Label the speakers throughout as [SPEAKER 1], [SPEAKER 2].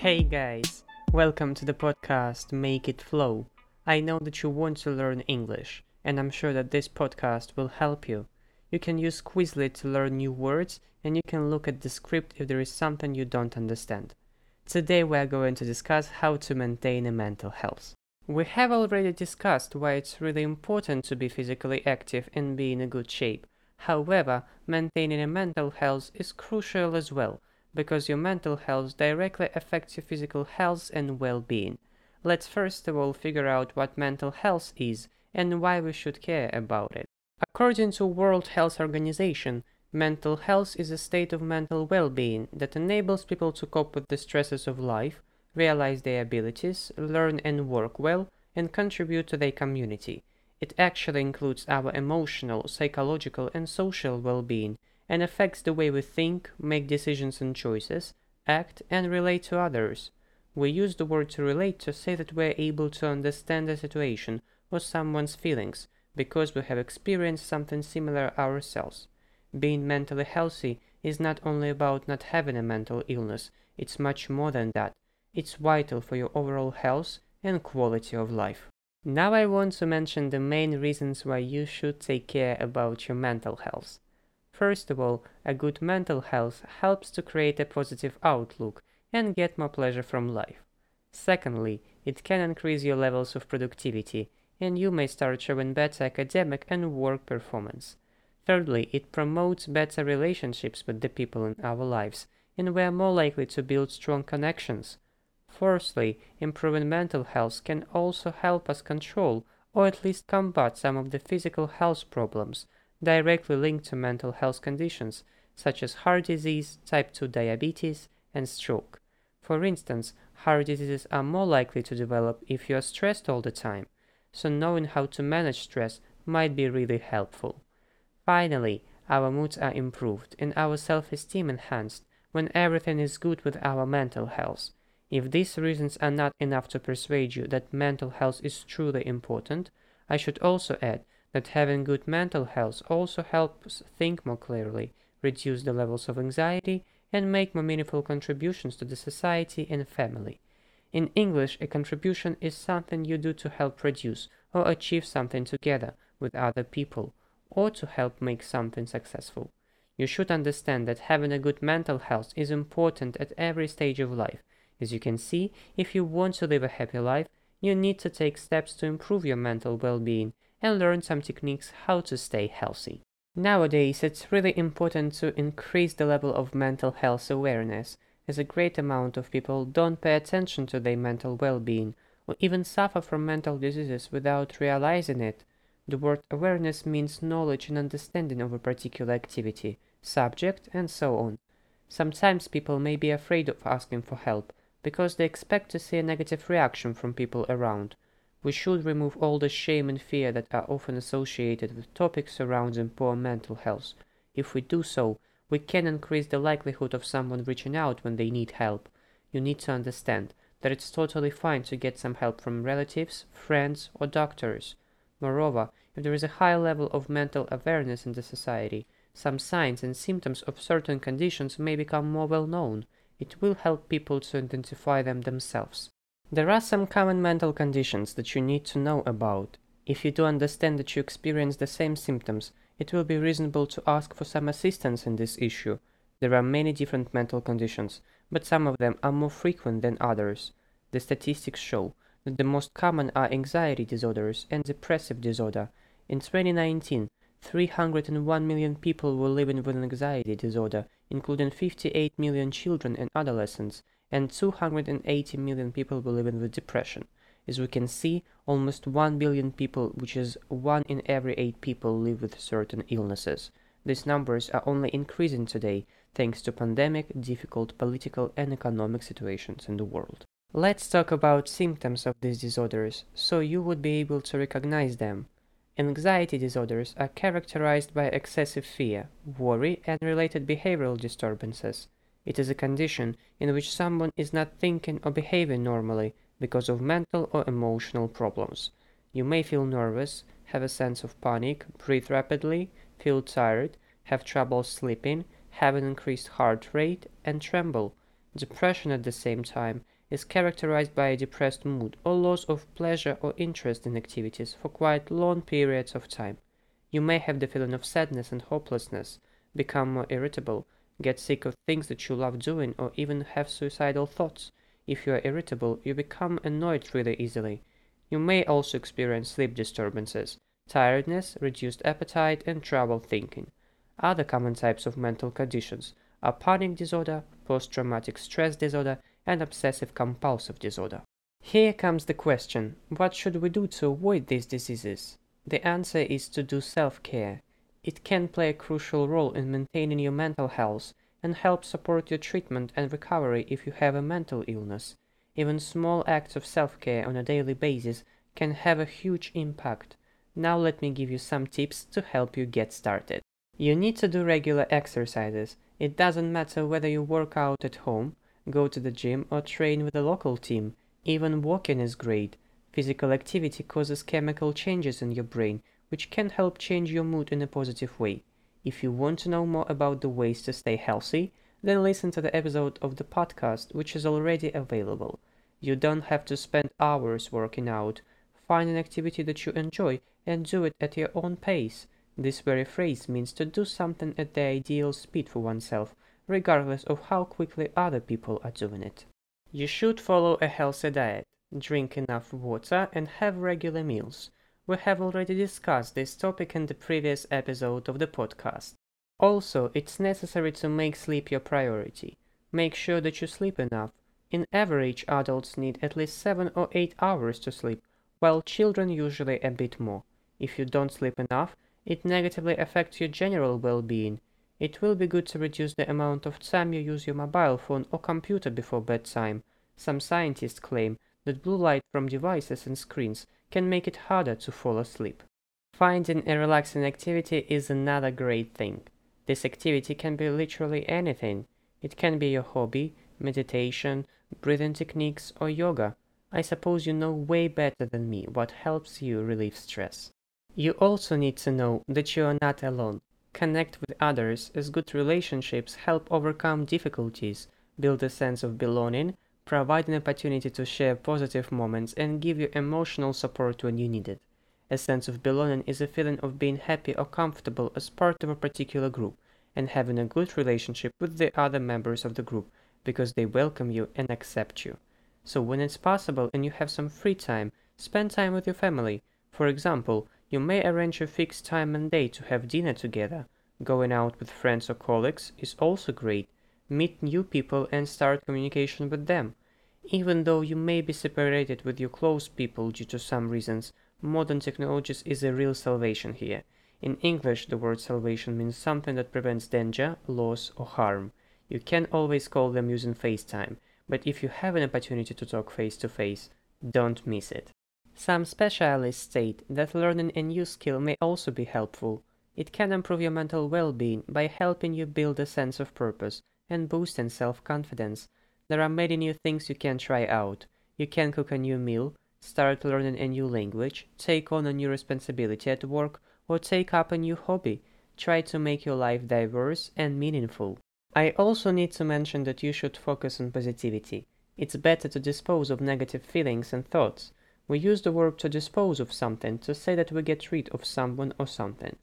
[SPEAKER 1] Hey guys, welcome to the podcast Make It Flow. I know that you want to learn English, and I'm sure that this podcast will help you. You can use Quizlet to learn new words, and you can look at the script if there is something you don't understand. Today we are going to discuss how to maintain a mental health. We have already discussed why it's really important to be physically active and be in a good shape. However, maintaining a mental health is crucial as well, because your mental health directly affects your physical health and well-being. Let's first of all figure out what mental health is and why we should care about it. According to World Health Organization, mental health is a state of mental well-being that enables people to cope with the stresses of life, realize their abilities, learn and work well, and contribute to their community. It actually includes our emotional, psychological, and social well being and affects the way we think, make decisions and choices, act, and relate to others. We use the word to relate to say that we're able to understand a situation or someone's feelings because we have experienced something similar ourselves. Being mentally healthy is not only about not having a mental illness, it's much more than that. It's vital for your overall health and quality of life. Now I want to mention the main reasons why you should take care about your mental health. First of all, a good mental health helps to create a positive outlook and get more pleasure from life. Secondly, it can increase your levels of productivity and you may start showing better academic and work performance. Thirdly, it promotes better relationships with the people in our lives and we are more likely to build strong connections. Fourthly, improving mental health can also help us control or at least combat some of the physical health problems directly linked to mental health conditions such as heart disease, type 2 diabetes, and stroke. For instance, heart diseases are more likely to develop if you are stressed all the time, so knowing how to manage stress might be really helpful. Finally, our moods are improved and our self esteem enhanced when everything is good with our mental health. If these reasons are not enough to persuade you that mental health is truly important, I should also add that having good mental health also helps think more clearly, reduce the levels of anxiety, and make more meaningful contributions to the society and family. In English, a contribution is something you do to help produce or achieve something together with other people, or to help make something successful. You should understand that having a good mental health is important at every stage of life, as you can see, if you want to live a happy life, you need to take steps to improve your mental well-being and learn some techniques how to stay healthy. Nowadays, it's really important to increase the level of mental health awareness, as a great amount of people don't pay attention to their mental well-being or even suffer from mental diseases without realizing it. The word awareness means knowledge and understanding of a particular activity, subject, and so on. Sometimes people may be afraid of asking for help, because they expect to see a negative reaction from people around. We should remove all the shame and fear that are often associated with topics surrounding poor mental health. If we do so, we can increase the likelihood of someone reaching out when they need help. You need to understand that it's totally fine to get some help from relatives, friends, or doctors. Moreover, if there is a high level of mental awareness in the society, some signs and symptoms of certain conditions may become more well known it will help people to identify them themselves. There are some common mental conditions that you need to know about. If you do understand that you experience the same symptoms, it will be reasonable to ask for some assistance in this issue. There are many different mental conditions, but some of them are more frequent than others. The statistics show that the most common are anxiety disorders and depressive disorder. In 2019, 301 million people were living with an anxiety disorder, including 58 million children and adolescents, and 280 million people were living with depression. As we can see, almost 1 billion people, which is 1 in every 8 people, live with certain illnesses. These numbers are only increasing today thanks to pandemic, difficult political and economic situations in the world. Let's talk about symptoms of these disorders, so you would be able to recognize them. Anxiety disorders are characterized by excessive fear, worry, and related behavioral disturbances. It is a condition in which someone is not thinking or behaving normally because of mental or emotional problems. You may feel nervous, have a sense of panic, breathe rapidly, feel tired, have trouble sleeping, have an increased heart rate, and tremble. Depression at the same time is characterized by a depressed mood or loss of pleasure or interest in activities for quite long periods of time. You may have the feeling of sadness and hopelessness, become more irritable, get sick of things that you love doing, or even have suicidal thoughts. If you are irritable, you become annoyed really easily. You may also experience sleep disturbances, tiredness, reduced appetite, and trouble thinking. Other common types of mental conditions are panic disorder, post-traumatic stress disorder, and obsessive compulsive disorder. Here comes the question, what should we do to avoid these diseases? The answer is to do self-care. It can play a crucial role in maintaining your mental health and help support your treatment and recovery if you have a mental illness. Even small acts of self-care on a daily basis can have a huge impact. Now let me give you some tips to help you get started. You need to do regular exercises. It doesn't matter whether you work out at home, go to the gym or train with a local team. Even walking is great. Physical activity causes chemical changes in your brain, which can help change your mood in a positive way. If you want to know more about the ways to stay healthy, then listen to the episode of the podcast which is already available. You don't have to spend hours working out. Find an activity that you enjoy and do it at your own pace. This very phrase means to do something at the ideal speed for oneself, regardless of how quickly other people are doing it. You should follow a healthy diet, drink enough water, and have regular meals. We have already discussed this topic in the previous episode of the podcast. Also, it's necessary to make sleep your priority. Make sure that you sleep enough. In average, adults need at least 7 or 8 hours to sleep, while children usually a bit more. If you don't sleep enough, it negatively affects your general well-being. It will be good to reduce the amount of time you use your mobile phone or computer before bedtime. Some scientists claim that blue light from devices and screens can make it harder to fall asleep. Finding a relaxing activity is another great thing. This activity can be literally anything. It can be your hobby, meditation, breathing techniques, or yoga. I suppose you know way better than me what helps you relieve stress. You also need to know that you are not alone. Connect with others as good relationships help overcome difficulties, build a sense of belonging, provide an opportunity to share positive moments and give you emotional support when you need it. A sense of belonging is a feeling of being happy or comfortable as part of a particular group and having a good relationship with the other members of the group because they welcome you and accept you. So when it's possible and you have some free time, spend time with your family. For example, you may arrange a fixed time and day to have dinner together. Going out with friends or colleagues is also great. Meet new people and start communication with them. Even though you may be separated with your close people due to some reasons, modern technologies is a real salvation here. In English, the word salvation means something that prevents danger, loss, or harm. You can always call them using FaceTime, but if you have an opportunity to talk face to face, don't miss it. Some specialists state that learning a new skill may also be helpful. It can improve your mental well-being by helping you build a sense of purpose and boosting self-confidence. There are many new things you can try out. You can cook a new meal, start learning a new language, take on a new responsibility at work, or take up a new hobby. Try to make your life diverse and meaningful. I also need to mention that you should focus on positivity. It's better to dispose of negative feelings and thoughts. We use the verb to dispose of something to say that we get rid of someone or something.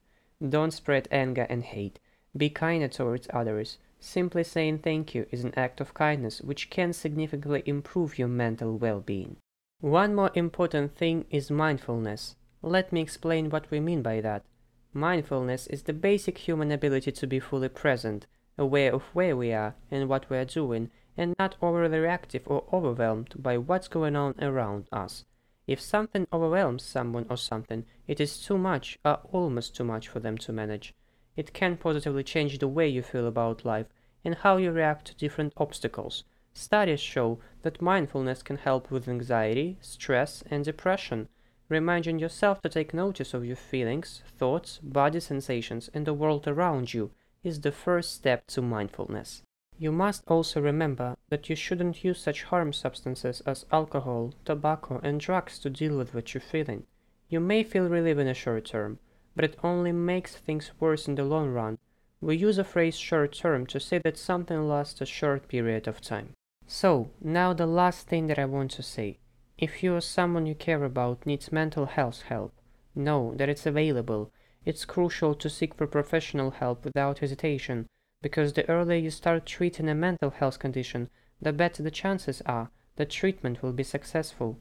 [SPEAKER 1] Don't spread anger and hate. Be kinder towards others. Simply saying thank you is an act of kindness which can significantly improve your mental well-being. One more important thing is mindfulness. Let me explain what we mean by that. Mindfulness is the basic human ability to be fully present, aware of where we are and what we are doing, and not overly reactive or overwhelmed by what's going on around us. If something overwhelms someone or something, it is too much or almost too much for them to manage. It can positively change the way you feel about life and how you react to different obstacles. Studies show that mindfulness can help with anxiety, stress, and depression. Reminding yourself to take notice of your feelings, thoughts, body sensations, and the world around you is the first step to mindfulness. You must also remember that you shouldn't use such harm substances as alcohol, tobacco, and drugs to deal with what you're feeling. You may feel relief in the short term, but it only makes things worse in the long run. We use the phrase short term to say that something lasts a short period of time. So, now the last thing that I want to say. If you or someone you care about needs mental health help, know that it's available. It's crucial to seek for professional help without hesitation, because the earlier you start treating a mental health condition, the better the chances are that treatment will be successful.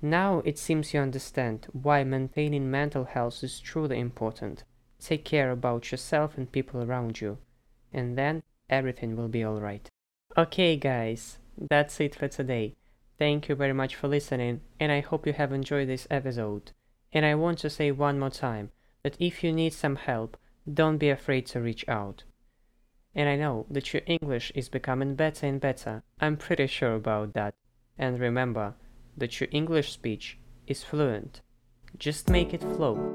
[SPEAKER 1] Now it seems you understand why maintaining mental health is truly important. Take care about yourself and people around you, and then everything will be alright. Okay, guys, that's it for today. Thank you very much for listening, and I hope you have enjoyed this episode. And I want to say one more time that if you need some help, don't be afraid to reach out. And I know that your English is becoming better and better. I'm pretty sure about that. And remember that your English speech is fluent. Just make it flow.